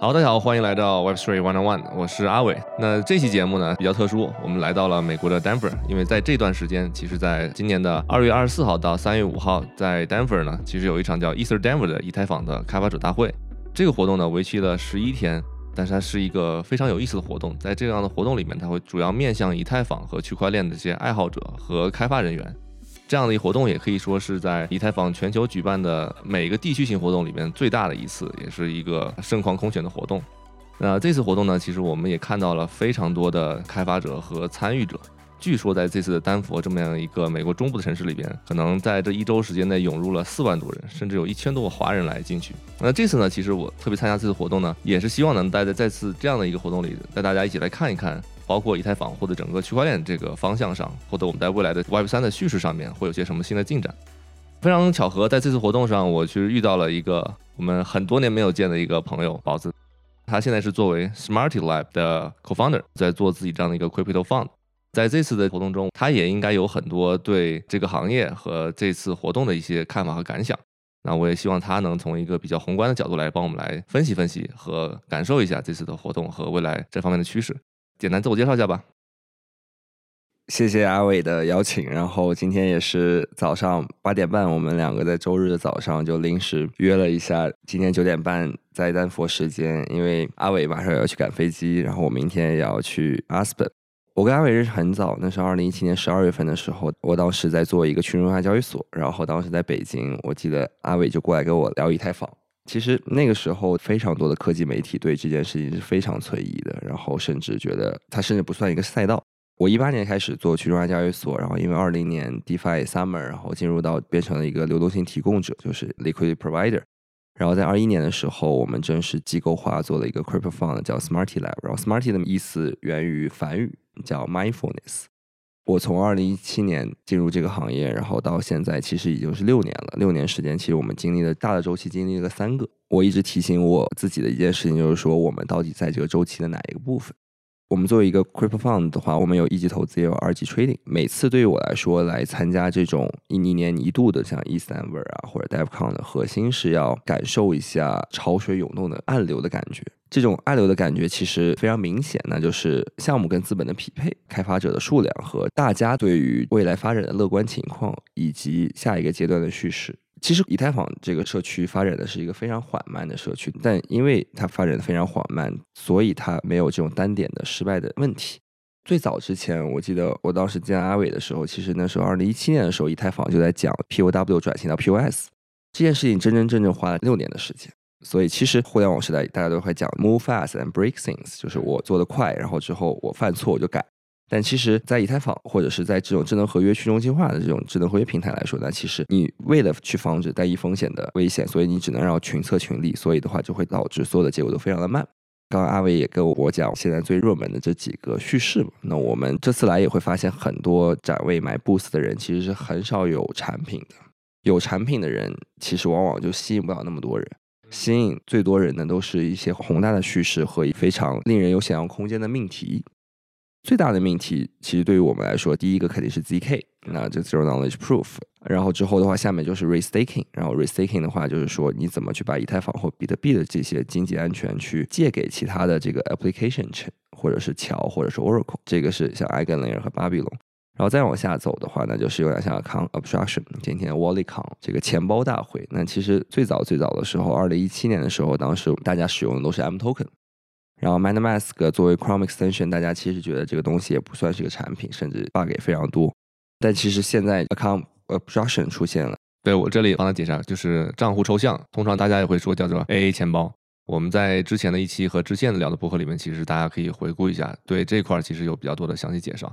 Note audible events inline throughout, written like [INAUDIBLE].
好，大家好，欢迎来到 Web Three One on One，我是阿伟。那这期节目呢比较特殊，我们来到了美国的 Denver，因为在这段时间，其实在今年的二月二十四号到三月五号，在 Denver 呢，其实有一场叫 Easter Denver 的以太坊的开发者大会。这个活动呢为期了十一天，但是它是一个非常有意思的活动。在这样的活动里面，它会主要面向以太坊和区块链的这些爱好者和开发人员。这样的一个活动也可以说是在以太坊全球举办的每个地区性活动里面最大的一次，也是一个盛况空前的活动。那这次活动呢，其实我们也看到了非常多的开发者和参与者。据说在这次的丹佛这么样一个美国中部的城市里边，可能在这一周时间内涌入了四万多人，甚至有一千多个华人来进去。那这次呢，其实我特别参加这次活动呢，也是希望能待在再次这样的一个活动里，带大家一起来看一看。包括以太坊或者整个区块链这个方向上，或者我们在未来的 Web 三的叙事上面会有些什么新的进展？非常巧合，在这次活动上，我其实遇到了一个我们很多年没有见的一个朋友宝子，他现在是作为 Smarty Lab 的 Co-founder，在做自己这样的一个 Crypto Fund。在这次的活动中，他也应该有很多对这个行业和这次活动的一些看法和感想。那我也希望他能从一个比较宏观的角度来帮我们来分析分析和感受一下这次的活动和未来这方面的趋势。简单自我介绍一下吧。谢谢阿伟的邀请，然后今天也是早上八点半，我们两个在周日的早上就临时约了一下，今天九点半在丹佛时间，因为阿伟马上要去赶飞机，然后我明天也要去阿斯本。我跟阿伟认识很早，那是二零一七年十二月份的时候，我当时在做一个去中心化交易所，然后当时在北京，我记得阿伟就过来跟我聊以太坊。其实那个时候，非常多的科技媒体对这件事情是非常存疑的，然后甚至觉得它甚至不算一个赛道。我一八年开始做去中心化交易所，然后因为二零年 DeFi Summer，然后进入到变成了一个流动性提供者，就是 Liquidity Provider。然后在二一年的时候，我们正式机构化做了一个 Crypto Fund，叫 Smarty Lab。然后 Smarty 的意思源于梵语，叫 Mindfulness。我从二零一七年进入这个行业，然后到现在其实已经是六年了。六年时间，其实我们经历了大的周期，经历了三个。我一直提醒我自己的一件事情，就是说我们到底在这个周期的哪一个部分？我们作为一个 crypto fund 的话，我们有一级投资，也有二级 trading。每次对于我来说，来参加这种一年一度的像 East Denver 啊或者 DevCon 的核心是要感受一下潮水涌动的暗流的感觉。这种暗流的感觉其实非常明显，那就是项目跟资本的匹配、开发者的数量和大家对于未来发展的乐观情况，以及下一个阶段的叙事。其实以太坊这个社区发展的是一个非常缓慢的社区，但因为它发展的非常缓慢，所以它没有这种单点的失败的问题。最早之前，我记得我当时见阿伟的时候，其实那时候二零一七年的时候，以太坊就在讲 POW 转型到 POS 这件事情，真真正正花了六年的时间。所以其实互联网时代大家都会讲 move fast and break things，就是我做的快，然后之后我犯错我就改。但其实，在以太坊或者是在这种智能合约去中心化的这种智能合约平台来说，那其实你为了去防止单一风险的危险，所以你只能让群策群力，所以的话就会导致所有的结果都非常的慢。刚刚阿伟也跟我讲，现在最热门的这几个叙事嘛，那我们这次来也会发现，很多展位买 Boost 的人其实是很少有产品的，有产品的人其实往往就吸引不了那么多人，吸引最多人的都是一些宏大的叙事和非常令人有想象空间的命题。最大的命题，其实对于我们来说，第一个肯定是 zk，那就 zero knowledge proof。然后之后的话，下面就是 restaking。然后 restaking 的话，就是说你怎么去把以太坊或比特币的这些经济安全去借给其他的这个 application 或者是桥，或者是 Oracle。这个是像 Eigenlayer 和 Babylon。然后再往下走的话，那就是有点像 account abstraction。今天 WalletCon 这个钱包大会，那其实最早最早的时候，二零一七年的时候，当时大家使用的都是 M token。然后 MetaMask 作为 Chrome extension，大家其实觉得这个东西也不算是个产品，甚至 bug 也非常多。但其实现在 account abstraction 出现了。对我这里帮他解释，就是账户抽象，通常大家也会说叫做 AA 钱包。我们在之前的一期和之前的聊的博客里面，其实大家可以回顾一下，对这块其实有比较多的详细介绍。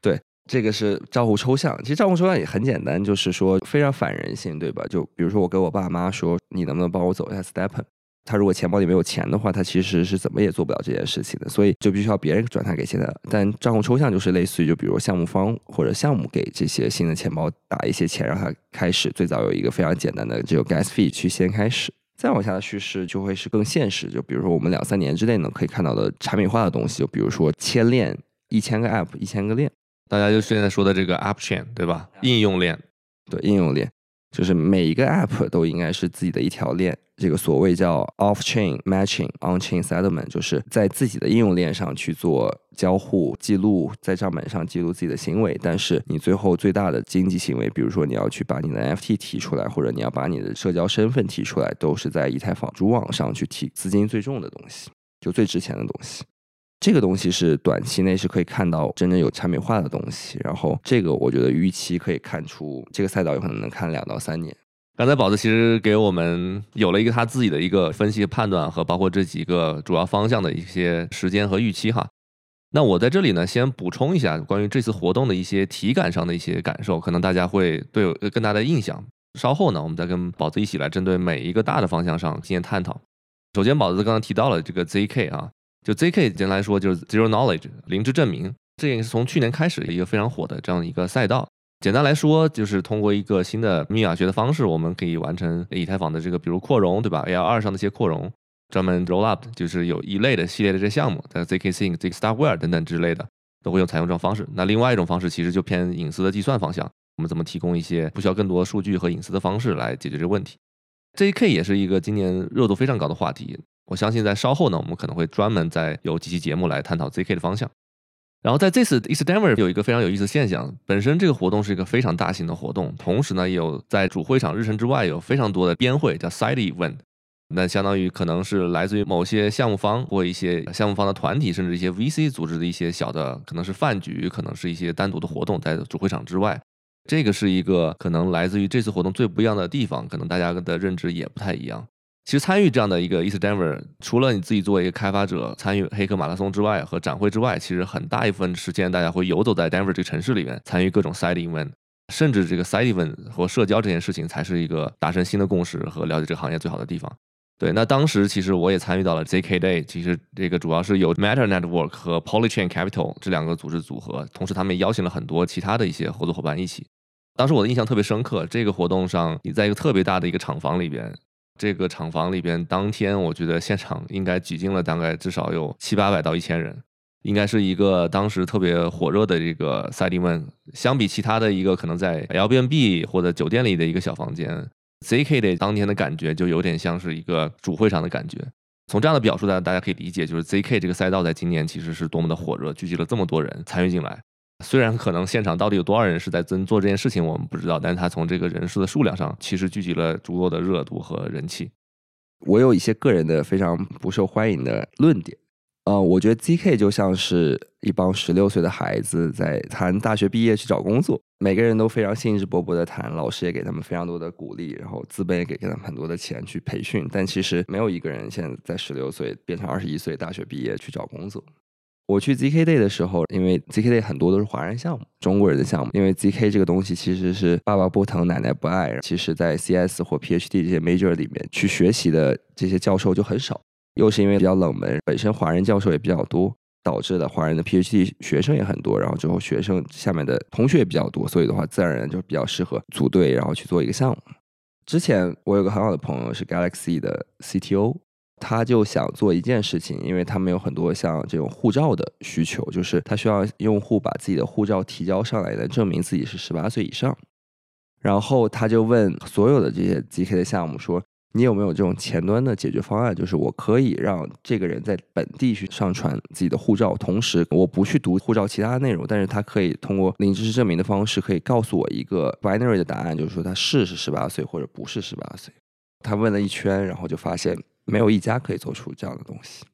对，这个是账户抽象。其实账户抽象也很简单，就是说非常反人性，对吧？就比如说我跟我爸妈说，你能不能帮我走一下 Stepen？他如果钱包里没有钱的话，他其实是怎么也做不了这件事情的，所以就必须要别人转他给现在。但账户抽象就是类似于，就比如项目方或者项目给这些新的钱包打一些钱，让他开始最早有一个非常简单的这个 gas fee 去先开始，再往下的叙事就会是更现实。就比如说我们两三年之内呢可以看到的产品化的东西，就比如说千链一千个 app 一千个链，大家就现在说的这个 app chain 对吧？应用链，对应用链。就是每一个 App 都应该是自己的一条链。这个所谓叫 off-chain matching、on-chain settlement，就是在自己的应用链上去做交互记录，在账本上记录自己的行为。但是你最后最大的经济行为，比如说你要去把你的 NFT 提出来，或者你要把你的社交身份提出来，都是在以太坊主网上去提资金最重的东西，就最值钱的东西。这个东西是短期内是可以看到真正有产品化的东西。然后这个我觉得预期可以看出，这个赛道有可能能看两到三年。刚才宝子其实给我们有了一个他自己的一个分析判断和包括这几个主要方向的一些时间和预期哈。那我在这里呢，先补充一下关于这次活动的一些体感上的一些感受，可能大家会对有更大的印象。稍后呢，我们再跟宝子一起来针对每一个大的方向上进行探讨。首先，宝子刚刚提到了这个 ZK 啊，就 ZK 简单来说就是 Zero Knowledge 零知证明，这也是从去年开始一个非常火的这样一个赛道。简单来说，就是通过一个新的密码学的方式，我们可以完成以太坊的这个，比如扩容，对吧？L2 上的一些扩容，专门 roll up，就是有一类的系列的这些项目，在 zk sync、zk starkware 等等之类的，都会用采用这种方式。那另外一种方式，其实就偏隐私的计算方向，我们怎么提供一些不需要更多数据和隐私的方式来解决这个问题？zk 也是一个今年热度非常高的话题。我相信在稍后呢，我们可能会专门再有几期节目来探讨 zk 的方向。然后在这次 East Denver 有一个非常有意思的现象，本身这个活动是一个非常大型的活动，同时呢，也有在主会场日程之外有非常多的边会，叫 Side Event，那相当于可能是来自于某些项目方或一些项目方的团体，甚至一些 VC 组织的一些小的，可能是饭局，可能是一些单独的活动，在主会场之外，这个是一个可能来自于这次活动最不一样的地方，可能大家的认知也不太一样。其实参与这样的一个 East Denver，除了你自己作为一个开发者参与黑客马拉松之外和展会之外，其实很大一部分时间大家会游走在 Denver 这个城市里面，参与各种 side event，甚至这个 side event 和社交这件事情才是一个达成新的共识和了解这个行业最好的地方。对，那当时其实我也参与到了 ZK Day，其实这个主要是由 Matter Network 和 Polychain Capital 这两个组织组合，同时他们邀请了很多其他的一些合作伙伴一起。当时我的印象特别深刻，这个活动上你在一个特别大的一个厂房里边。这个厂房里边，当天我觉得现场应该挤进了大概至少有七八百到一千人，应该是一个当时特别火热的这个赛迪文。相比其他的一个可能在 L B N B 或者酒店里的一个小房间，Z K 的当天的感觉就有点像是一个主会场的感觉。从这样的表述呢，大家可以理解，就是 Z K 这个赛道在今年其实是多么的火热，聚集了这么多人参与进来。虽然可能现场到底有多少人是在真做这件事情，我们不知道，但是他从这个人数的数量上，其实聚集了足够的热度和人气。我有一些个人的非常不受欢迎的论点，呃，我觉得 ZK 就像是一帮十六岁的孩子在谈大学毕业去找工作，每个人都非常兴致勃勃的谈，老师也给他们非常多的鼓励，然后资本也给他们很多的钱去培训，但其实没有一个人现在在十六岁变成二十一岁大学毕业去找工作。我去 ZK Day 的时候，因为 ZK Day 很多都是华人项目、中国人的项目。因为 ZK 这个东西其实是爸爸不疼奶奶不爱，其实在 CS 或 PhD 这些 major 里面去学习的这些教授就很少。又是因为比较冷门，本身华人教授也比较多，导致的华人的 PhD 学生也很多，然后之后学生下面的同学也比较多，所以的话自然而然就比较适合组队，然后去做一个项目。之前我有个很好的朋友是 Galaxy 的 CTO。他就想做一件事情，因为他们有很多像这种护照的需求，就是他需要用户把自己的护照提交上来，来证明自己是十八岁以上。然后他就问所有的这些 GK 的项目说：“你有没有这种前端的解决方案？就是我可以让这个人在本地去上传自己的护照，同时我不去读护照其他内容，但是他可以通过零知识证明的方式，可以告诉我一个 binary 的答案，就是说他是是十八岁或者不是十八岁。”他问了一圈，然后就发现。没有一家可以做出这样的东西，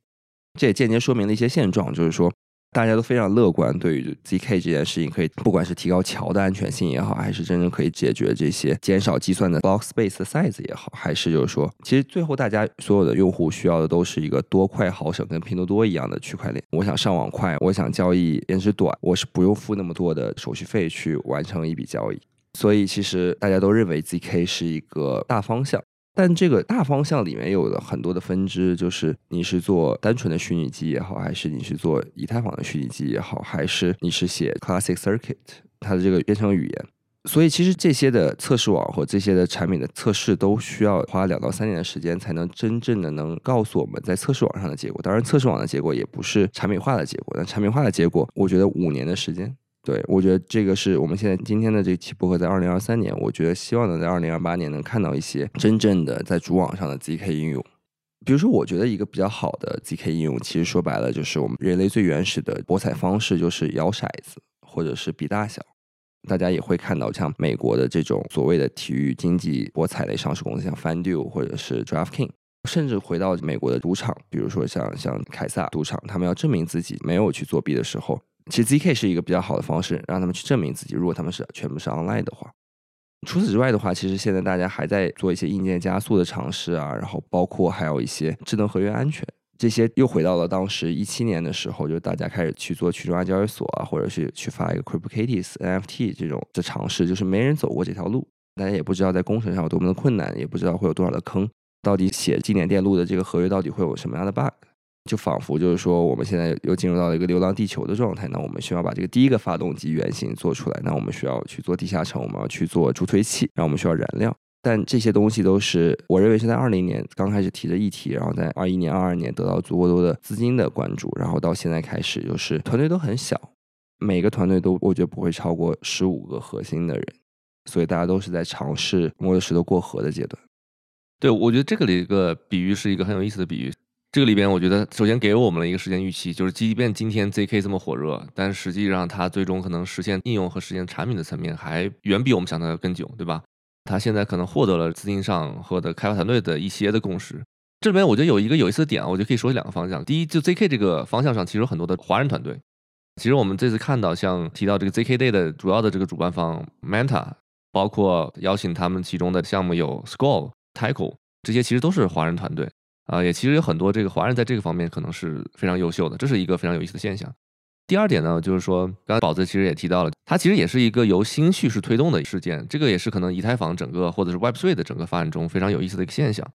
这也间接说明了一些现状，就是说大家都非常乐观，对于 zk 这件事情，可以不管是提高桥的安全性也好，还是真正可以解决这些减少计算的 block space 的 size 也好，还是就是说，其实最后大家所有的用户需要的都是一个多快好省，跟拼多多一样的区块链。我想上网快，我想交易延时短，我是不用付那么多的手续费去完成一笔交易。所以其实大家都认为 zk 是一个大方向。但这个大方向里面有了很多的分支，就是你是做单纯的虚拟机也好，还是你是做以太坊的虚拟机也好，还是你是写 Classic Circuit 它的这个编程语言。所以其实这些的测试网和这些的产品的测试都需要花两到三年的时间，才能真正的能告诉我们在测试网上的结果。当然，测试网的结果也不是产品化的结果，但产品化的结果，我觉得五年的时间。对，我觉得这个是我们现在今天的这期播客，在二零二三年，我觉得希望能在二零二八年能看到一些真正的在主网上的 zk 应用。比如说，我觉得一个比较好的 zk 应用，其实说白了就是我们人类最原始的博彩方式，就是摇骰子或者是比大小。大家也会看到，像美国的这种所谓的体育经济博彩类上市公司，像 FanDuel 或者是 DraftKing，甚至回到美国的赌场，比如说像像凯撒赌场，他们要证明自己没有去作弊的时候。其实 ZK 是一个比较好的方式，让他们去证明自己。如果他们是全部是 online 的话，除此之外的话，其实现在大家还在做一些硬件加速的尝试啊，然后包括还有一些智能合约安全，这些又回到了当时一七年的时候，就大家开始去做去中心交易所啊，或者是去发一个 CryptoKitties NFT 这种的尝试，就是没人走过这条路，大家也不知道在工程上有多么的困难，也不知道会有多少的坑，到底写经典电路的这个合约到底会有什么样的 bug。就仿佛就是说，我们现在又进入到了一个流浪地球的状态。那我们需要把这个第一个发动机原型做出来。那我们需要去做地下城，我们要去做助推器，然后我们需要燃料。但这些东西都是我认为是在二零年刚开始提的议题，然后在二一年、二二年得到足够多的资金的关注，然后到现在开始就是团队都很小，每个团队都我觉得不会超过十五个核心的人，所以大家都是在尝试摸着石头过河的阶段。对，我觉得这个的一个比喻是一个很有意思的比喻。这个里边，我觉得首先给我们了一个时间预期，就是即便今天 ZK 这么火热，但实际上它最终可能实现应用和实现产品的层面还远比我们想的要更久，对吧？它现在可能获得了资金上或者开发团队的一些的共识。这里面我觉得有一个有意思的点啊，我觉得可以说两个方向。第一，就 ZK 这个方向上，其实有很多的华人团队。其实我们这次看到，像提到这个 ZK Day 的主要的这个主办方 Manta，包括邀请他们其中的项目有 s c o l l t y c o 这些其实都是华人团队。啊，也其实有很多这个华人在这个方面可能是非常优秀的，这是一个非常有意思的现象。第二点呢，就是说，刚才宝子其实也提到了，它其实也是一个由新叙事推动的事件，这个也是可能以太坊整个或者是 Web3 的整个发展中非常有意思的一个现象。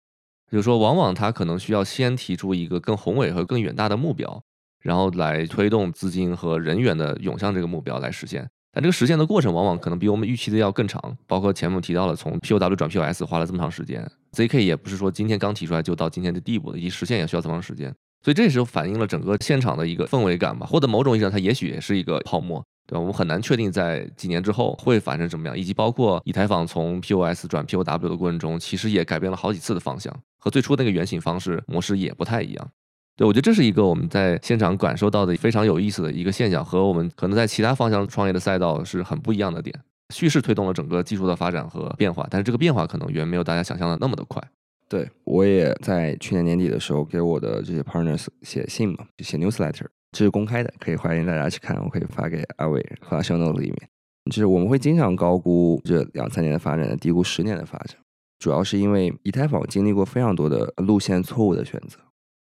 就是说，往往它可能需要先提出一个更宏伟和更远大的目标，然后来推动资金和人员的涌向这个目标来实现。但这个实现的过程往往可能比我们预期的要更长，包括前面提到了从 POW 转 POS 花了这么长时间，ZK 也不是说今天刚提出来就到今天的地步的，以及实现也需要这么长时间，所以这时候反映了整个现场的一个氛围感吧，或者某种意义上它也许也是一个泡沫，对吧？我们很难确定在几年之后会发生什么样，以及包括以太坊从 POS 转 POW 的过程中，其实也改变了好几次的方向，和最初那个原型方式模式也不太一样。对，我觉得这是一个我们在现场感受到的非常有意思的一个现象，和我们可能在其他方向创业的赛道是很不一样的点。叙事推动了整个技术的发展和变化，但是这个变化可能远没有大家想象的那么的快。对我也在去年年底的时候给我的这些 partners 写信嘛，就写 newsletter，这是公开的，可以欢迎大家去看，我可以发给阿伟发 show note 里面。就是我们会经常高估这两三年的发展，低估十年的发展，主要是因为以太坊经历过非常多的路线错误的选择。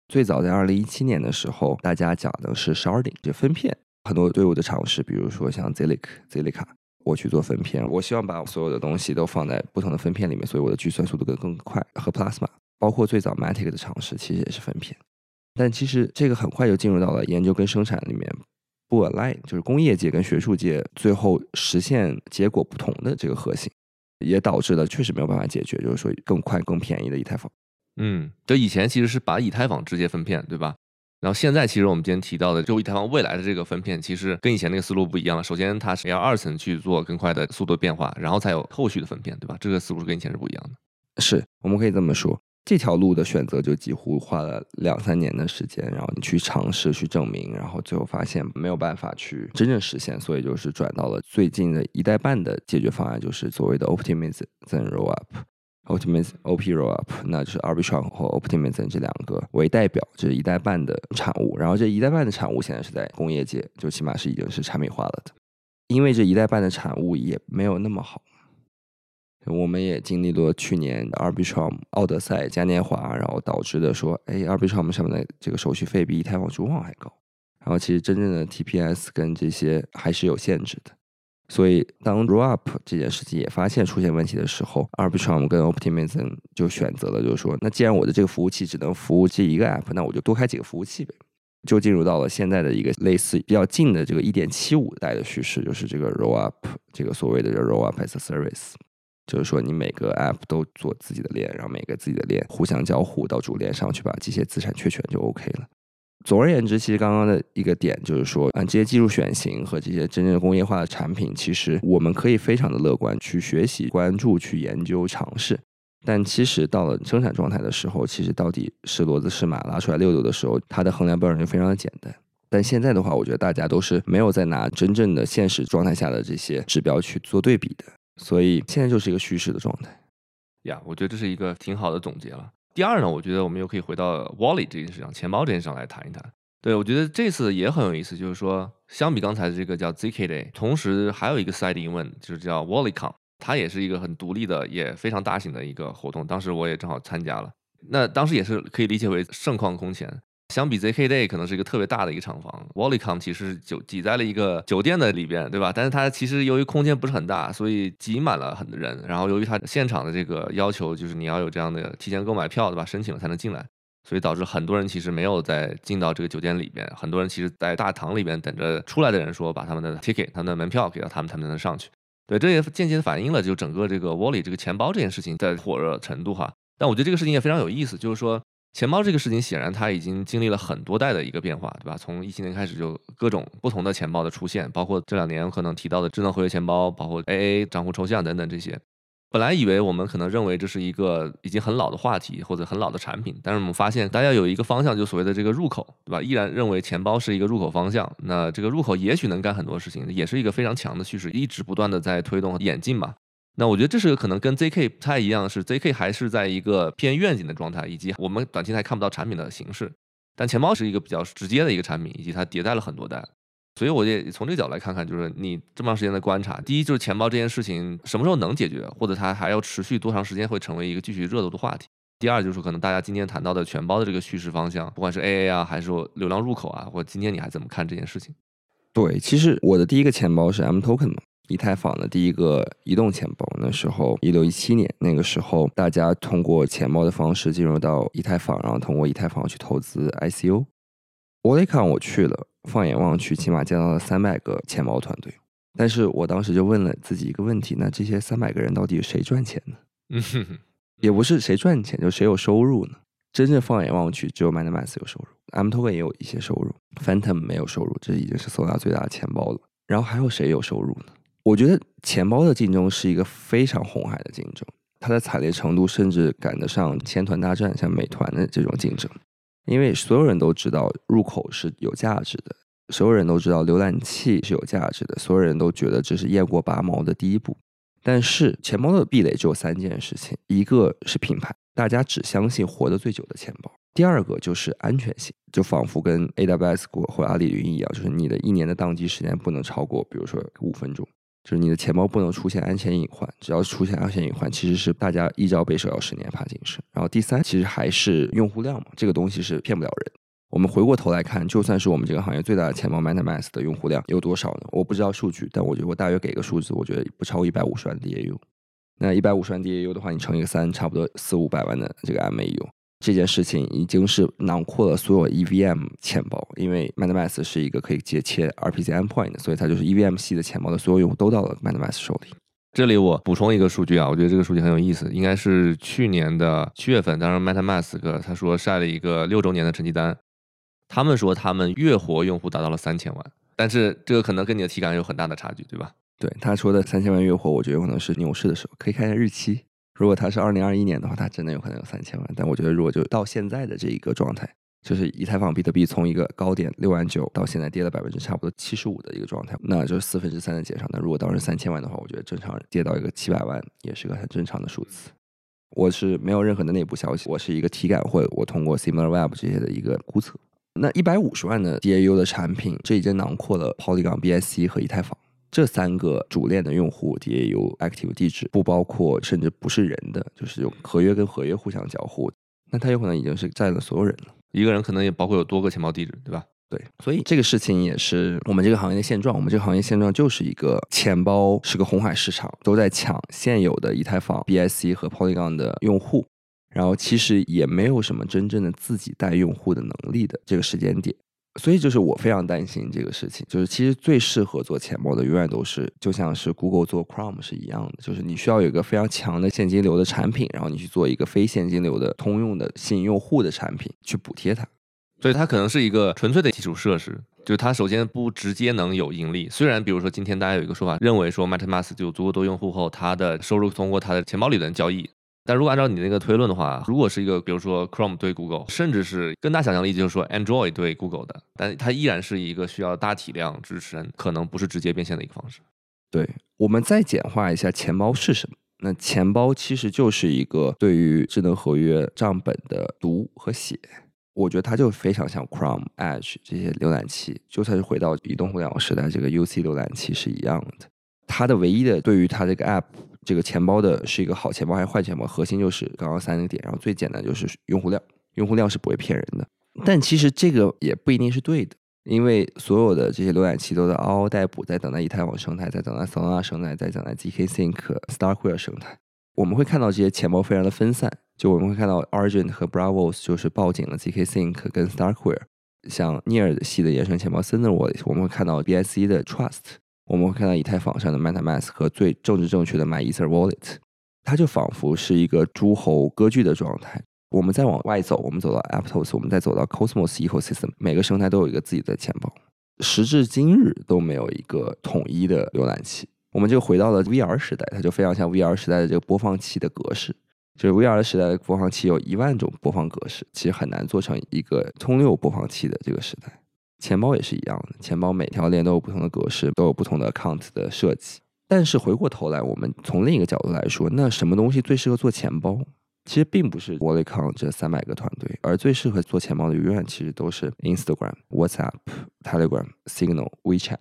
最早在二零一七年的时候，大家讲的是 sharding，就分片，很多队伍的尝试，比如说像 Zilik、Zilliqa，我去做分片，我希望把我所有的东西都放在不同的分片里面，所以我的计算速度更更快。和 Plasma，包括最早 Matic 的尝试，其实也是分片，但其实这个很快就进入到了研究跟生产里面不 align，就是工业界跟学术界最后实现结果不同的这个核心，也导致了确实没有办法解决，就是说更快更便宜的以太坊。嗯，就以前其实是把以太坊直接分片，对吧？然后现在其实我们今天提到的，就以太坊未来的这个分片，其实跟以前那个思路不一样了。首先它是要二层去做更快的速度变化，然后才有后续的分片，对吧？这个思路是跟以前是不一样的。是，我们可以这么说，这条路的选择就几乎花了两三年的时间，然后你去尝试去证明，然后最后发现没有办法去真正实现，所以就是转到了最近的一代半的解决方案，就是所谓的 optimism roll up。Optimism OP Rollup，那就是 Arbitrum 和 Optimism 这两个为代表，这是一代半的产物。然后这一代半的产物现在是在工业界，就起码是已经是产品化了的。因为这一代半的产物也没有那么好，我们也经历了去年 Arbitrum 奥德赛嘉年华，然后导致的说，哎，Arbitrum 上面的这个手续费比以太坊主网还高。然后其实真正的 TPS 跟这些还是有限制的。所以，当 Rollup 这件事情也发现出现问题的时候，Arbitrum 跟 Optimism 就选择了，就是说，那既然我的这个服务器只能服务这一个 App，那我就多开几个服务器呗。就进入到了现在的一个类似比较近的这个1.75代的叙事，就是这个 Rollup，这个所谓的 Rollup as a Service，就是说你每个 App 都做自己的链，然后每个自己的链互相交互到主链上去，把这些资产确权就 OK 了。总而言之，其实刚刚的一个点就是说，嗯，这些技术选型和这些真正工业化的产品，其实我们可以非常的乐观去学习、关注、去研究、尝试。但其实到了生产状态的时候，其实到底是骡子是马拉出来溜溜的时候，它的衡量标准就非常的简单。但现在的话，我觉得大家都是没有在拿真正的现实状态下的这些指标去做对比的，所以现在就是一个虚实的状态。呀，我觉得这是一个挺好的总结了。第二呢，我觉得我们又可以回到 Wallet 这件事上，钱包这件事上来谈一谈。对我觉得这次也很有意思，就是说相比刚才的这个叫 ZK Day，同时还有一个 side event 就是叫 WalletCon，它也是一个很独立的，也非常大型的一个活动。当时我也正好参加了，那当时也是可以理解为盛况空前。相比 ZK Day 可能是一个特别大的一个厂房，WalletCon 其实就挤在了一个酒店的里边，对吧？但是它其实由于空间不是很大，所以挤满了很多人。然后由于它现场的这个要求，就是你要有这样的提前购买票，对吧？申请了才能进来，所以导致很多人其实没有在进到这个酒店里边。很多人其实在大堂里边等着出来的人说把他们的 ticket、他们的门票给到他们，他们才能上去。对，这也间接反映了就整个这个 Wallet 这个钱包这件事情的火热程度哈。但我觉得这个事情也非常有意思，就是说。钱包这个事情显然它已经经历了很多代的一个变化，对吧？从一七年开始就各种不同的钱包的出现，包括这两年可能提到的智能合约钱包，包括 AA 账户抽象等等这些。本来以为我们可能认为这是一个已经很老的话题或者很老的产品，但是我们发现大家有一个方向，就所谓的这个入口，对吧？依然认为钱包是一个入口方向。那这个入口也许能干很多事情，也是一个非常强的趋势，一直不断的在推动演进嘛。那我觉得这是可能跟 ZK 不太一样，是 ZK 还是在一个偏愿景的状态，以及我们短期内看不到产品的形式。但钱包是一个比较直接的一个产品，以及它迭代了很多代，所以我也从这个角度来看看，就是你这么长时间的观察，第一就是钱包这件事情什么时候能解决，或者它还要持续多长时间会成为一个继续热度的话题。第二就是可能大家今天谈到的全包的这个叙事方向，不管是 AA 啊，还是说流量入口啊，或今天你还怎么看这件事情？对，其实我的第一个钱包是 M Token 嘛。以太坊的第一个移动钱包，那时候一六一七年，那个时候大家通过钱包的方式进入到以太坊，然后通过以太坊去投资 ICO。Walletcon 我去了，放眼望去，起码见到了三百个钱包团队。但是我当时就问了自己一个问题：那这些三百个人到底谁赚钱呢？嗯哼哼，也不是谁赚钱，就谁有收入呢？真正放眼望去，只有 MetaMask 有收入，M Token 也有一些收入，Phantom 没有收入，这已经是 soula 最大的钱包了。然后还有谁有收入呢？我觉得钱包的竞争是一个非常红海的竞争，它的惨烈程度甚至赶得上千团大战，像美团的这种竞争。因为所有人都知道入口是有价值的，所有人都知道浏览器是有价值的，所有人都觉得这是雁过拔毛的第一步。但是钱包的壁垒只有三件事情：一个是品牌，大家只相信活得最久的钱包；第二个就是安全性，就仿佛跟 AWS 或阿里云一样，就是你的一年的宕机时间不能超过，比如说五分钟。就是你的钱包不能出现安全隐患，只要出现安全隐患，其实是大家一朝被蛇咬，十年怕井绳。然后第三，其实还是用户量嘛，这个东西是骗不了人。我们回过头来看，就算是我们这个行业最大的钱包 MetaMask 的用户量有多少呢？我不知道数据，但我觉得我大约给个数字，我觉得不超过一百五十万 DAU。那一百五十万 DAU 的话，你乘一个三，差不多四五百万的这个 MAU。这件事情已经是囊括了所有 EVM 钱包，因为 MetaMask 是一个可以接切 RPC endpoint 所以它就是 EVM 系的钱包的所有用户都到了 MetaMask 手里。这里我补充一个数据啊，我觉得这个数据很有意思，应该是去年的七月份，当时 MetaMask 他说晒了一个六周年的成绩单，他们说他们月活用户达到了三千万，但是这个可能跟你的体感有很大的差距，对吧？对，他说的三千万月活，我觉得有可能是牛市的时候，可以看一下日期。如果它是二零二一年的话，它真的有可能有三千万。但我觉得，如果就到现在的这一个状态，就是以太坊比特币从一个高点六万九到现在跌了百分之差不多七十五的一个状态，那就是四分之三的减少。那如果当时三千万的话，我觉得正常跌到一个七百万也是个很正常的数字。我是没有任何的内部消息，我是一个体感或我通过 SimilarWeb 这些的一个估测。那一百五十万的 DAU 的产品，这已经囊括了 Polygon、BSC 和以太坊。这三个主链的用户 DAU active 地址不包括甚至不是人的，就是有合约跟合约互相交互，那他有可能已经是占了所有人了。一个人可能也包括有多个钱包地址，对吧？对，所以这个事情也是我们这个行业的现状。我们这个行业现状就是一个钱包是个红海市场，都在抢现有的以太坊、BSC 和 Polygon 的用户，然后其实也没有什么真正的自己带用户的能力的这个时间点。所以就是我非常担心这个事情，就是其实最适合做钱包的永远都是就像是 Google 做 Chrome 是一样的，就是你需要有一个非常强的现金流的产品，然后你去做一个非现金流的通用的吸引用户的产品去补贴它。所以它可能是一个纯粹的基础设施，就是它首先不直接能有盈利。虽然比如说今天大家有一个说法，认为说 MetaMask 就有足够多用户后，它的收入通过它的钱包里的交易。但如果按照你那个推论的话，如果是一个比如说 Chrome 对 Google，甚至是更大想象力，就是说 Android 对 Google 的，但它依然是一个需要大体量支持，可能不是直接变现的一个方式。对，我们再简化一下，钱包是什么？那钱包其实就是一个对于智能合约账本的读和写。我觉得它就非常像 Chrome、Edge 这些浏览器，就算是回到移动互联网时代，这个 UC 浏览器是一样的。它的唯一的对于它这个 App。这个钱包的是一个好钱包还是坏钱包？核心就是刚刚三个点，然后最简单就是用户量，用户量是不会骗人的。但其实这个也不一定是对的，因为所有的这些浏览器都在嗷嗷待哺，在等待以太网生态，在等待 Solana 生态，在等待 zk Sync、Starkware 生态。我们会看到这些钱包非常的分散，就我们会看到 Argent 和 Bravos 就是报警了 zk Sync 跟 Starkware，像 Near 系的衍生钱包 c e n t e r Wallet，我们会看到 BSC 的 Trust。我们会看到以太坊上的 MetaMask 和最政治正确的 MyEther Wallet，它就仿佛是一个诸侯割据的状态。我们再往外走，我们走到 Aptos，我们再走到 Cosmos Ecosystem，每个生态都有一个自己的钱包。时至今日都没有一个统一的浏览器。我们就回到了 VR 时代，它就非常像 VR 时代的这个播放器的格式。就是 VR 时代的播放器有一万种播放格式，其实很难做成一个通六播放器的这个时代。钱包也是一样的，钱包每条链都有不同的格式，都有不同的 account 的设计。但是回过头来，我们从另一个角度来说，那什么东西最适合做钱包？其实并不是 WalletCon 这三百个团队，而最适合做钱包的，永远其实都是 Instagram、WhatsApp、Telegram、Signal、WeChat。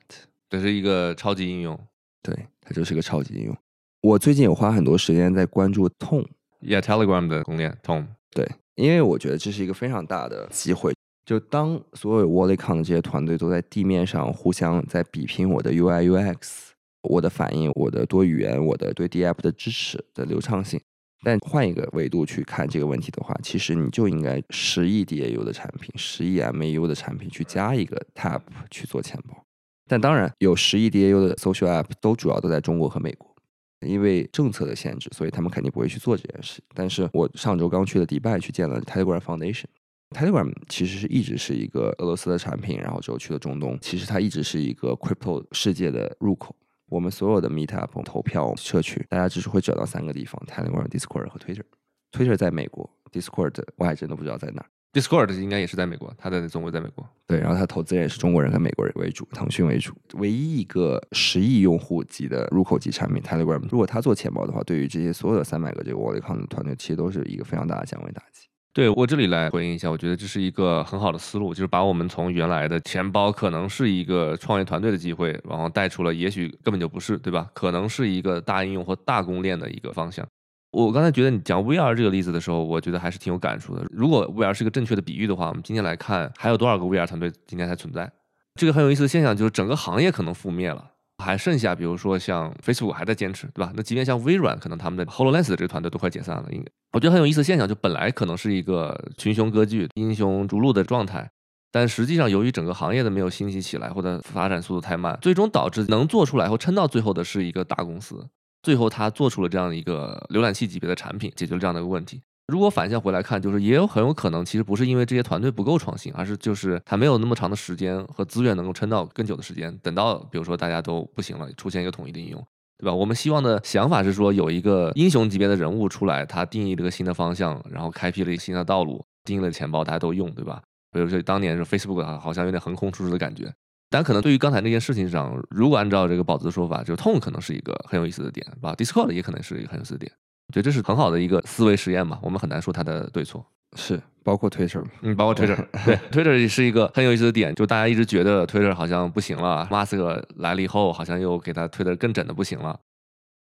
这是一个超级应用，对，它就是个超级应用。我最近有花很多时间在关注 Tone，Yeah，Telegram 的公链 Tone。对，因为我觉得这是一个非常大的机会。就当所有 WalletCon 的这些团队都在地面上互相在比拼我的 UI UX、我的反应、我的多语言、我的对 DApp 的支持的流畅性，但换一个维度去看这个问题的话，其实你就应该十亿 DAU 的产品、十亿 MAU 的产品去加一个 Tab 去做钱包。但当然，有十亿 DAU 的 Social App 都主要都在中国和美国，因为政策的限制，所以他们肯定不会去做这件事。但是我上周刚去了迪拜，去见了 Tiger Foundation。Telegram 其实是一直是一个俄罗斯的产品，然后之后去了中东。其实它一直是一个 crypto 世界的入口。我们所有的 Meetup 投票社区，大家只是会转到三个地方：Telegram、Discord 和 Twitter。Twitter 在美国，Discord 我还真的不知道在哪。Discord 应该也是在美国，它的总部在美国。对，然后它投资人也是中国人和美国人为主，腾讯为主。唯一一个十亿用户级的入口级产品 Telegram，如果它做钱包的话，对于这些所有的三百个这个 WalletCon 的团队，其实都是一个非常大的降维打击。对我这里来回应一下，我觉得这是一个很好的思路，就是把我们从原来的钱包可能是一个创业团队的机会，然后带出了也许根本就不是，对吧？可能是一个大应用或大公链的一个方向。我刚才觉得你讲 VR 这个例子的时候，我觉得还是挺有感触的。如果 VR 是个正确的比喻的话，我们今天来看还有多少个 VR 团队今天还存在？这个很有意思的现象就是整个行业可能覆灭了。还剩下，比如说像 Facebook 还在坚持，对吧？那即便像微软，可能他们的 Hololens 的这个团队都快解散了。应该我觉得很有意思的现象，就本来可能是一个群雄割据、英雄逐鹿的状态，但实际上由于整个行业的没有兴起起来，或者发展速度太慢，最终导致能做出来或撑到最后的是一个大公司。最后他做出了这样一个浏览器级别的产品，解决了这样的一个问题。如果反向回来看，就是也有很有可能，其实不是因为这些团队不够创新，而是就是他没有那么长的时间和资源能够撑到更久的时间。等到比如说大家都不行了，出现一个统一的应用，对吧？我们希望的想法是说，有一个英雄级别的人物出来，他定义了一个新的方向，然后开辟了一个新的道路，定义了钱包，大家都用，对吧？比如说当年是 Facebook 好像有点横空出世的感觉。但可能对于刚才那件事情上，如果按照这个宝子的说法，就痛可能是一个很有意思的点，对吧？Discord 也可能是一个很有意思的点。我觉得这是很好的一个思维实验嘛，我们很难说它的对错。是，包括 Twitter，嗯，包括 Twitter，[LAUGHS] 对，Twitter 也是一个很有意思的点，就大家一直觉得 Twitter 好像不行了，马斯克来了以后，好像又给他推的更整的不行了。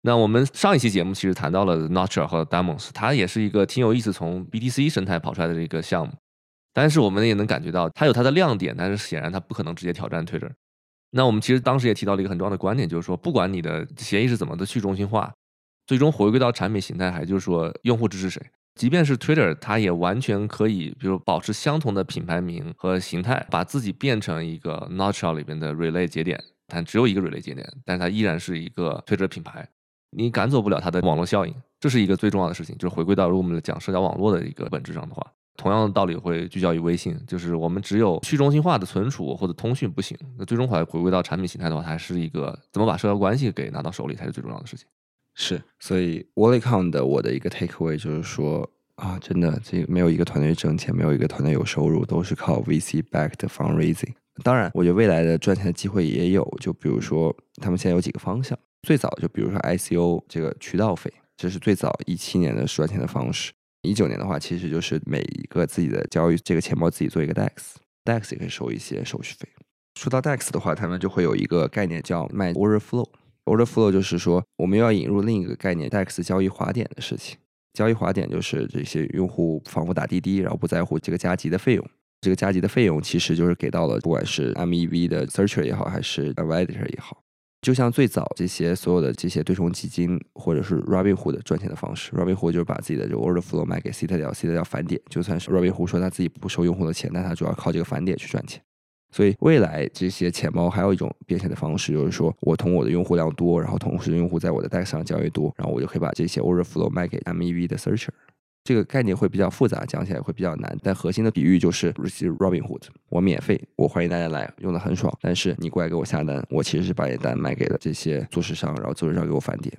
那我们上一期节目其实谈到了 Notcher 和 Demons，它也是一个挺有意思从 BTC 生态跑出来的这个项目，但是我们也能感觉到它有它的亮点，但是显然它不可能直接挑战 Twitter。那我们其实当时也提到了一个很重要的观点，就是说不管你的协议是怎么的去中心化。最终回归到产品形态，还就是说用户支持谁？即便是 Twitter，它也完全可以，比如保持相同的品牌名和形态，把自己变成一个 Notch 里边的 Relay 节点，但只有一个 Relay 节点，但是它依然是一个 Twitter 品牌，你赶走不了它的网络效应，这是一个最重要的事情。就是回归到如果我们讲社交网络的一个本质上的话，同样的道理会聚焦于微信，就是我们只有去中心化的存储或者通讯不行，那最终还回归到产品形态的话，还是一个怎么把社交关系给拿到手里才是最重要的事情。是，所以 WalletCon 的我的一个 takeaway 就是说啊，真的，这没有一个团队挣钱，没有一个团队有收入，都是靠 VC backed fundraising。当然，我觉得未来的赚钱的机会也有，就比如说他们现在有几个方向，最早就比如说 ICO 这个渠道费，这是最早一七年的赚钱的方式。一九年的话，其实就是每一个自己的交易这个钱包自己做一个 DEX，DEX 也可以收一些手续费。说到 DEX 的话，他们就会有一个概念叫卖 Overflow Order Flow 就是说我们要引入另一个概念 DEX 交易滑点的事情。交易滑点就是这些用户仿佛打滴滴，然后不在乎这个加急的费用。这个加急的费用其实就是给到了，不管是 MEV 的 Searcher 也好，还是 Validator 也好。就像最早这些所有的这些对冲基金，或者是 Robinhood 赚钱的方式，Robinhood 就是把自己的这个 Order Flow 卖给 Citadel，Citadel 返点，就算是 Robinhood 说他自己不收用户的钱，但他主要靠这个返点去赚钱。所以未来这些钱包还有一种变现的方式，就是说我同我的用户量多，然后同时用户在我的 DEX 上交易多，然后我就可以把这些 Order Flow 卖给 MEV 的 Searcher。这个概念会比较复杂，讲起来会比较难，但核心的比喻就是 receive Robinhood，我免费，我欢迎大家来，用的很爽。但是你过来给我下单，我其实是把你单卖给了这些做市商，然后做市商给我返点，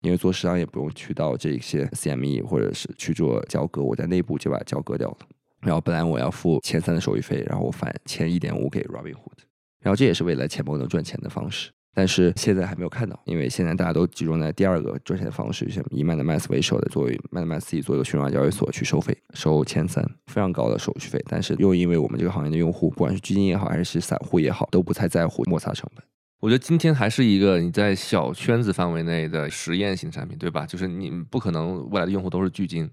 因为做市商也不用去到这些 CME 或者是去做交割，我在内部就把交割掉了。然后本来我要付前三的手续费，然后我返前一点五给 Robinhood，然后这也是未来钱包能赚钱的方式。但是现在还没有看到，因为现在大家都集中在第二个赚钱的方式，像以 MetaMask 为首的作为 MetaMask 自己做一个虚拟化交易所去收费，收前三非常高的手续费。但是又因为我们这个行业的用户，不管是基金也好，还是散户也好，都不太在乎摩擦成本。我觉得今天还是一个你在小圈子范围内的实验型产品，对吧？就是你不可能未来的用户都是巨金，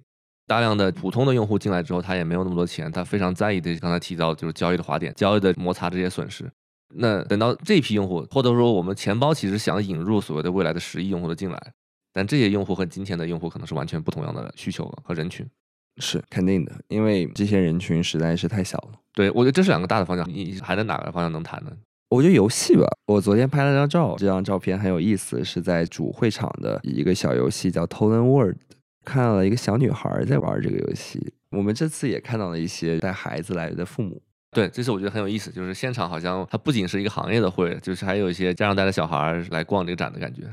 大量的普通的用户进来之后，他也没有那么多钱，他非常在意的刚才提到就是交易的滑点、交易的摩擦这些损失。那等到这批用户，或者说我们钱包其实想引入所谓的未来的十亿用户的进来，但这些用户和今天的用户可能是完全不同样的需求和人群，是肯定的，因为这些人群实在是太小了。对我觉得这是两个大的方向，你还在哪个方向能谈呢？我觉得游戏吧，我昨天拍了张照，这张照片很有意思，是在主会场的一个小游戏叫 Tolen World，看到了一个小女孩在玩这个游戏。我们这次也看到了一些带孩子来的父母。对，这次我觉得很有意思，就是现场好像它不仅是一个行业的会，就是还有一些家长带着小孩来逛这个展的感觉。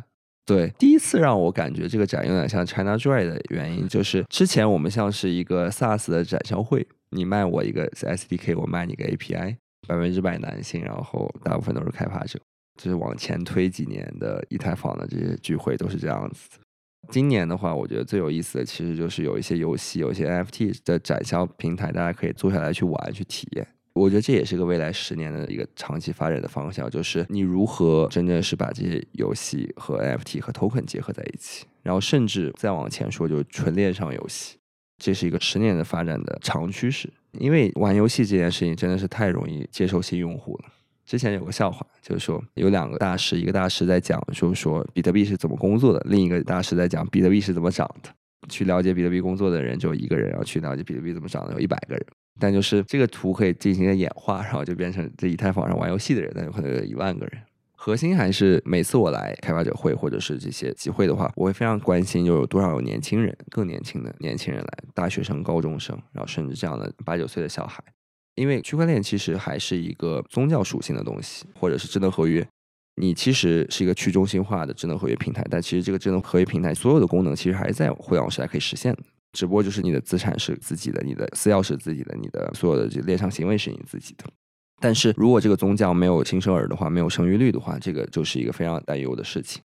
对，第一次让我感觉这个展有点像 China Joy 的原因，就是之前我们像是一个 SaaS 的展销会，你卖我一个 SDK，我卖你个 API，百分之百男性，然后大部分都是开发者，就是往前推几年的以太坊的这些聚会都是这样子。今年的话，我觉得最有意思的其实就是有一些游戏，有一些 NFT 的展销平台，大家可以坐下来去玩去体验。我觉得这也是个未来十年的一个长期发展的方向，就是你如何真正是把这些游戏和 NFT 和 Token 结合在一起，然后甚至再往前说，就是纯链上游戏，这是一个十年的发展的长趋势。因为玩游戏这件事情真的是太容易接受新用户了。之前有个笑话，就是说有两个大师，一个大师在讲，就是说比特币是怎么工作的，另一个大师在讲比特币是怎么涨的。去了解比特币工作的人就一个人，然后去了解比特币怎么涨的有一百个人。但就是这个图可以进行一个演化，然后就变成在以太坊上玩游戏的人，那有可能有一万个人。核心还是每次我来开发者会或者是这些集会的话，我会非常关心，就有多少有年轻人、更年轻的年轻人来，大学生、高中生，然后甚至这样的八九岁的小孩。因为区块链其实还是一个宗教属性的东西，或者是智能合约。你其实是一个去中心化的智能合约平台，但其实这个智能合约平台所有的功能其实还是在互联网时代可以实现的。只不过就是你的资产是自己的，你的私钥是自己的，你的所有的这链上行为是你自己的。但是如果这个宗教没有新生儿的话，没有生育率的话，这个就是一个非常担忧的事情。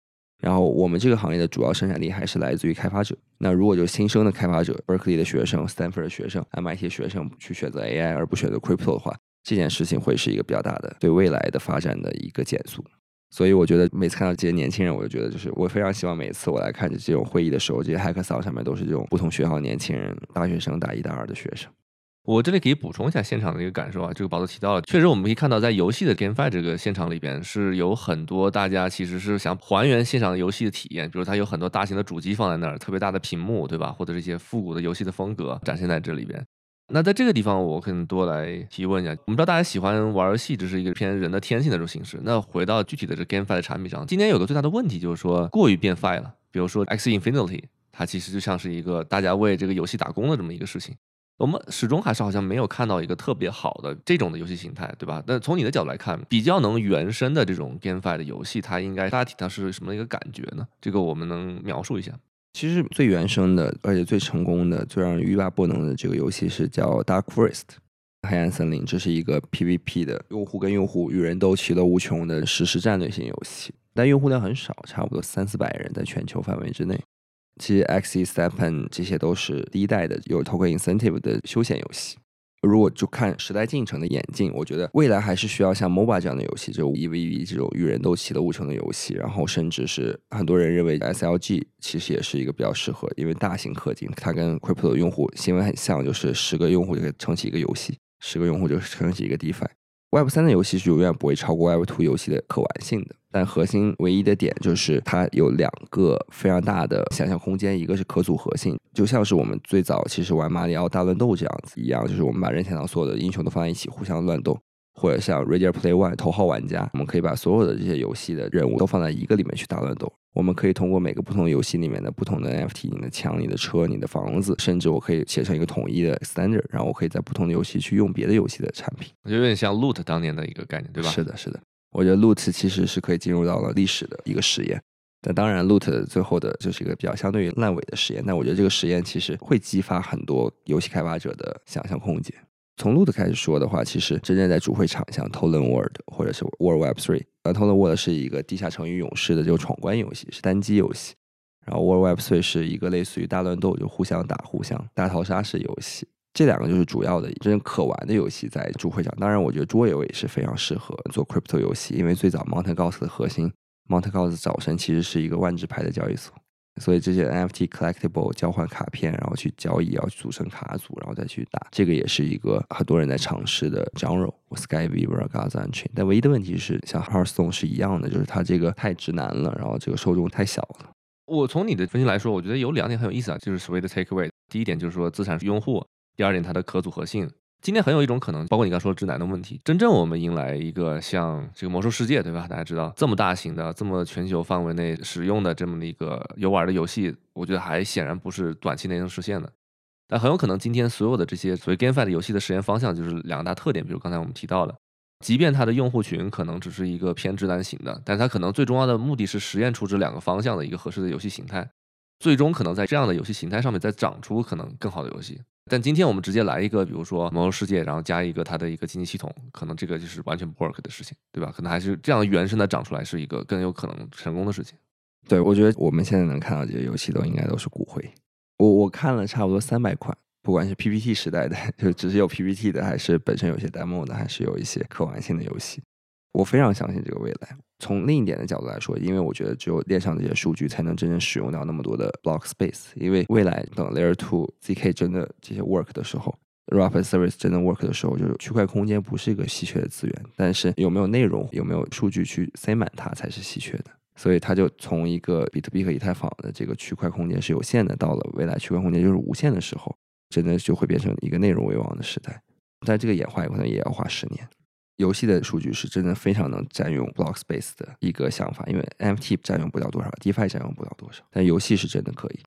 然后我们这个行业的主要生产力还是来自于开发者。那如果就新生的开发者，Berkeley 的学生、Stanford 的学生、MIT 学生去选择 AI 而不选择 Crypto 的话，这件事情会是一个比较大的对未来的发展的一个减速。所以我觉得每次看到这些年轻人，我就觉得就是我非常希望每次我来看这种会议的时候，这些 Hackathon 上面都是这种不同学校年轻人，大学生、大一、大二的学生。我这里可以补充一下现场的一个感受啊，这个宝子提到了，确实我们可以看到在游戏的 GameFi 这个现场里边是有很多大家其实是想还原现场的游戏的体验，比如它有很多大型的主机放在那儿，特别大的屏幕，对吧？或者是一些复古的游戏的风格展现在这里边。那在这个地方，我可能多来提问一下。我们知道大家喜欢玩游戏，这是一个偏人的天性的这种形式。那回到具体的这 GameFi 的产品上，今年有个最大的问题就是说过于变 Fi 了。比如说 X Infinity，它其实就像是一个大家为这个游戏打工的这么一个事情。我们始终还是好像没有看到一个特别好的这种的游戏形态，对吧？那从你的角度来看，比较能原生的这种 GameFi 的游戏，它应该大体上是什么一个感觉呢？这个我们能描述一下？其实最原生的，而且最成功的、最让人欲罢不能的这个游戏是叫 Dark Forest 黑暗森林，这是一个 PVP 的用户跟用户与人斗其乐无穷的实时战略性游戏，但用户量很少，差不多三四百人，在全球范围之内。其实 X E Stepen 这些都是第一代的有 token incentive 的休闲游戏。如果就看时代进程的演进，我觉得未来还是需要像 MOBA 这样的游戏，就 EVE 这种与人斗其乐无穷的游戏。然后甚至是很多人认为 SLG 其实也是一个比较适合，因为大型氪金，它跟 Crypto 的用户行为很像，就是十个用户就可以撑起一个游戏，十个用户就撑起一个 DeFi。Web 三的游戏是永远不会超过 Web Two 游戏的可玩性的，但核心唯一的点就是它有两个非常大的想象空间，一个是可组合性，就像是我们最早其实玩马里奥大乱斗这样子一样，就是我们把任天堂所有的英雄都放在一起互相乱斗，或者像 Ready Play One 头号玩家，我们可以把所有的这些游戏的任务都放在一个里面去大乱斗。我们可以通过每个不同游戏里面的不同的 NFT，你的枪、你的车、你的房子，甚至我可以写成一个统一的 standard，然后我可以在不同的游戏去用别的游戏的产品。我觉得有点像 Loot 当年的一个概念，对吧？是的，是的。我觉得 Loot 其实是可以进入到了历史的一个实验，但当然 Loot 最后的就是一个比较相对于烂尾的实验。但我觉得这个实验其实会激发很多游戏开发者的想象空间。从 Loot 开始说的话，其实真正在主会场，像 Tolen World 或者是 World Web Three，呃，Tolen World 是一个地下城与勇士的这个闯关游戏，是单机游戏。然后 World Web Three 是一个类似于大乱斗，就互相打、互相大逃杀式游戏。这两个就是主要的真正可玩的游戏在主会场。当然，我觉得桌游也是非常适合做 Crypto 游戏，因为最早 Mount Gox 的核心 Mount Gox 早晨其实是一个万智牌的交易所。所以这些 NFT collectible 交换卡片，然后去交易，要组成卡组，然后再去打，这个也是一个很多人在尝试的 genre。Sky Weaver、Gaza n Chain，但唯一的问题是，像 Hearthstone 是一样的，就是它这个太直男了，然后这个受众太小了。我从你的分析来说，我觉得有两点很有意思啊，就是所谓的 takeaway。第一点就是说资产用户，第二点它的可组合性。今天很有一种可能，包括你刚说直男的问题。真正我们迎来一个像这个魔兽世界，对吧？大家知道这么大型的、这么全球范围内使用的这么一个游玩的游戏，我觉得还显然不是短期内能实现的。但很有可能今天所有的这些所谓 GameFi 的游戏的实验方向就是两大特点，比如刚才我们提到的，即便它的用户群可能只是一个偏直男型的，但它可能最重要的目的是实验出这两个方向的一个合适的游戏形态，最终可能在这样的游戏形态上面再长出可能更好的游戏。但今天我们直接来一个，比如说魔兽世界，然后加一个它的一个经济系统，可能这个就是完全不 work 的事情，对吧？可能还是这样原生的长出来是一个更有可能成功的事情。对，我觉得我们现在能看到这些游戏都应该都是骨灰。我我看了差不多三百款，不管是 PPT 时代的，[LAUGHS] 就只是有 PPT 的，还是本身有些 demo 的，还是有一些可玩性的游戏。我非常相信这个未来。从另一点的角度来说，因为我觉得只有链上这些数据才能真正使用到那么多的 block space。因为未来等 layer two zk 真的这些 work 的时候，rapid service 真的 work 的时候，就是区块空间不是一个稀缺的资源，但是有没有内容、有没有数据去塞满它才是稀缺的。所以它就从一个比特币和以太坊的这个区块空间是有限的，到了未来区块空间就是无限的时候，真的就会变成一个内容为王的时代。但这个演化有可能也要花十年。游戏的数据是真的非常能占用 block space 的一个想法，因为 NFT 占用不了多少，DeFi 占用不了多少，但游戏是真的可以。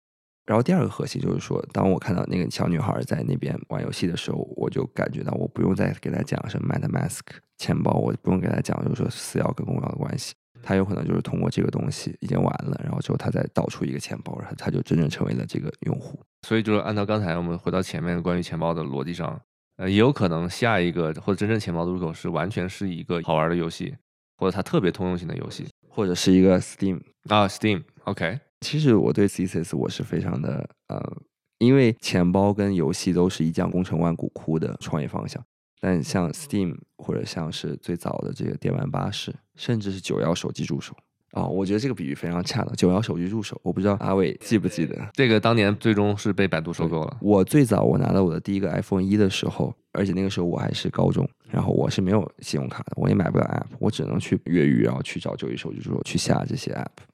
然后第二个核心就是说，当我看到那个小女孩在那边玩游戏的时候，我就感觉到我不用再给她讲什么 MetaMask 钱包，我不用给她讲就是说私钥跟公钥的关系，她有可能就是通过这个东西已经完了，然后之后她再导出一个钱包，然后她就真正成为了这个用户。所以就是按照刚才我们回到前面关于钱包的逻辑上。呃，也有可能下一个或者真正钱包的入口是完全是一个好玩的游戏，或者它特别通用性的游戏，或者是一个 Steam 啊，Steam，OK。其实我对 CSS 我是非常的呃，因为钱包跟游戏都是一将功成万骨枯的创业方向，但像 Steam 或者像是最早的这个电玩巴士，甚至是九幺手机助手。哦，我觉得这个比喻非常恰当。九幺手机助手，我不知道阿伟记不记得这个？当年最终是被百度收购了。我最早我拿到我的第一个 iPhone 一的时候，而且那个时候我还是高中，然后我是没有信用卡的，我也买不了 App，我只能去越狱，然后去找九一手机助手去下这些 App。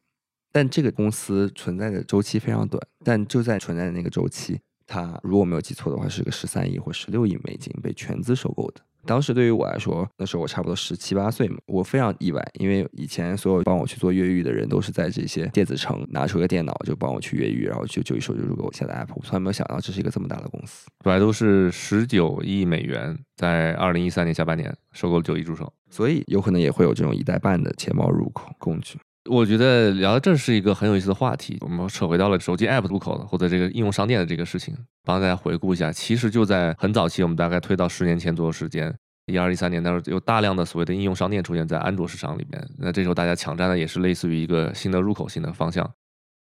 但这个公司存在的周期非常短，但就在存在的那个周期，它如果没有记错的话，是个十三亿或十六亿美金被全资收购的。当时对于我来说，那时候我差不多十七八岁嘛，我非常意外，因为以前所有帮我去做越狱的人都是在这些电子城拿出个电脑就帮我去越狱，然后就就一手就给我下载 app，我从来没有想到这是一个这么大的公司。百度是十九亿美元，在二零一三年下半年收购了九亿助手，所以有可能也会有这种一代半的钱包入口工具。我觉得聊到这是一个很有意思的话题，我们扯回到了手机 app 入口的或者这个应用商店的这个事情，帮大家回顾一下。其实就在很早期，我们大概推到十年前左右时间，一二一三年，那时候有大量的所谓的应用商店出现在安卓市场里面。那这时候大家抢占的也是类似于一个新的入口、新的方向。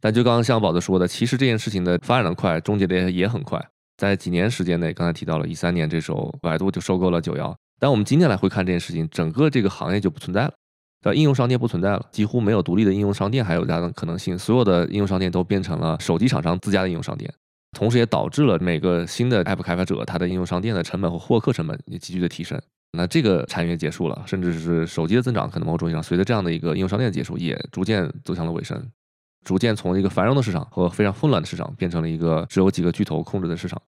但就刚刚像宝子说的，其实这件事情的发展的快，终结的也很快。在几年时间内，刚才提到了一三年，这时候百度就收购了九幺。但我们今天来回看这件事情，整个这个行业就不存在了。呃，应用商店不存在了，几乎没有独立的应用商店还有这样的可能性。所有的应用商店都变成了手机厂商自家的应用商店，同时也导致了每个新的 App 开发者他的应用商店的成本和获客成本也急剧的提升。那这个产业结束了，甚至是手机的增长，可能某种意义上随着这样的一个应用商店的结束，也逐渐走向了尾声，逐渐从一个繁荣的市场和非常混乱的市场，变成了一个只有几个巨头控制的市场。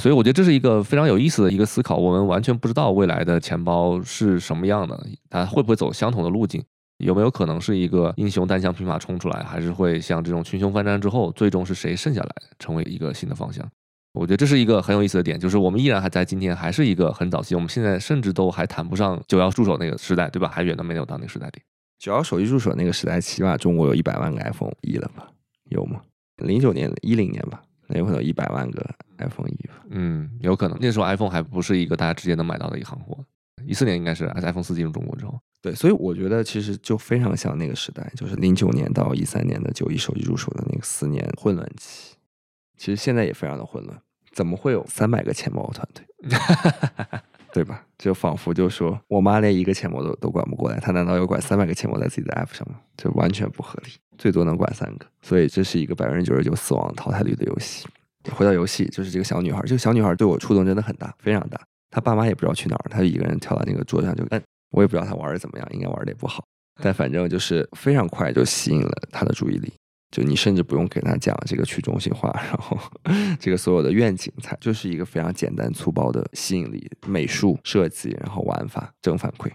所以我觉得这是一个非常有意思的一个思考。我们完全不知道未来的钱包是什么样的，它会不会走相同的路径？有没有可能是一个英雄单枪匹马冲出来，还是会像这种群雄奋战之后，最终是谁剩下来，成为一个新的方向？我觉得这是一个很有意思的点，就是我们依然还在今天，还是一个很早期，我们现在甚至都还谈不上九幺助手那个时代，对吧？还远都没有到那个时代里。九幺手机助手那个时代，起码中国有一百万个 iPhone 一了吧？有吗？零九年、一零年吧，有可能有一百万个。iPhone 一吧，嗯，有可能那时候 iPhone 还不是一个大家直接能买到的一个行货。一四年应该是 iPhone 四进入中国之后，对，所以我觉得其实就非常像那个时代，就是零九年到一三年的九一手机入手的那个四年混乱期。其实现在也非常的混乱，怎么会有三百个钱包团队？[LAUGHS] 对吧？就仿佛就说我妈连一个钱包都都管不过来，她难道要管三百个钱包在自己的 App 上吗？这完全不合理，最多能管三个。所以这是一个百分之九十九死亡淘汰率的游戏。回到游戏，就是这个小女孩，这个小女孩对我触动真的很大，非常大。她爸妈也不知道去哪儿，她就一个人跳到那个桌子上就摁。我也不知道她玩的怎么样，应该玩的也不好，但反正就是非常快就吸引了她的注意力。就你甚至不用给他讲这个去中心化，然后 [LAUGHS] 这个所有的愿景，才就是一个非常简单粗暴的吸引力、美术设计，然后玩法、正反馈。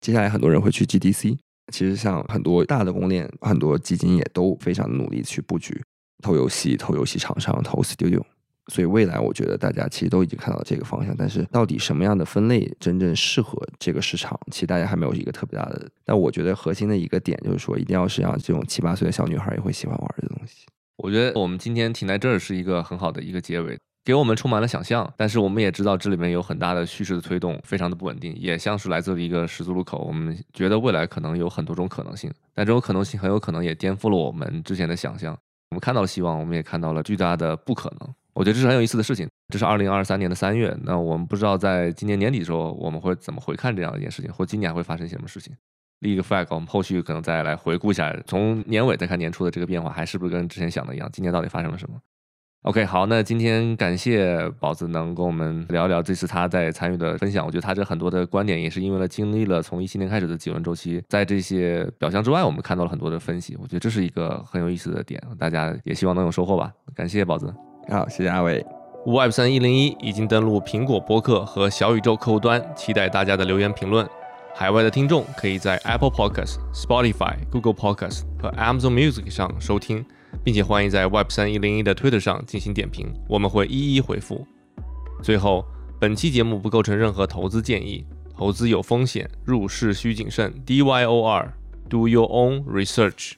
接下来很多人会去 GDC，其实像很多大的公链、很多基金也都非常努力去布局。投游戏、投游戏厂商、投 studio，所以未来我觉得大家其实都已经看到这个方向，但是到底什么样的分类真正适合这个市场，其实大家还没有一个特别大的。但我觉得核心的一个点就是说，一定要是让这种七八岁的小女孩也会喜欢玩的东西。我觉得我们今天停在这儿是一个很好的一个结尾，给我们充满了想象，但是我们也知道这里面有很大的叙事的推动，非常的不稳定，也像是来自一个十字路口。我们觉得未来可能有很多种可能性，但这种可能性很有可能也颠覆了我们之前的想象。我们看到了希望，我们也看到了巨大的不可能。我觉得这是很有意思的事情。这是二零二三年的三月，那我们不知道在今年年底的时候，我们会怎么回看这样一件事情，或今年会发生什么事情。立一个 flag，我们后续可能再来回顾一下，从年尾再看年初的这个变化，还是不是跟之前想的一样？今年到底发生了什么？OK，好，那今天感谢宝子能跟我们聊一聊这次他在参与的分享。我觉得他这很多的观点也是因为了经历了从一七年开始的几轮周期，在这些表象之外，我们看到了很多的分析。我觉得这是一个很有意思的点，大家也希望能有收获吧。感谢宝子，好，谢谢阿伟。Web 三一零一已经登录苹果播客和小宇宙客户端，期待大家的留言评论。海外的听众可以在 Apple Podcast、Spotify、Google Podcast 和 Amazon Music 上收听。并且欢迎在 Web 三一零一的 Twitter 上进行点评，我们会一一回复。最后，本期节目不构成任何投资建议，投资有风险，入市需谨慎。D Y O R，Do your own research。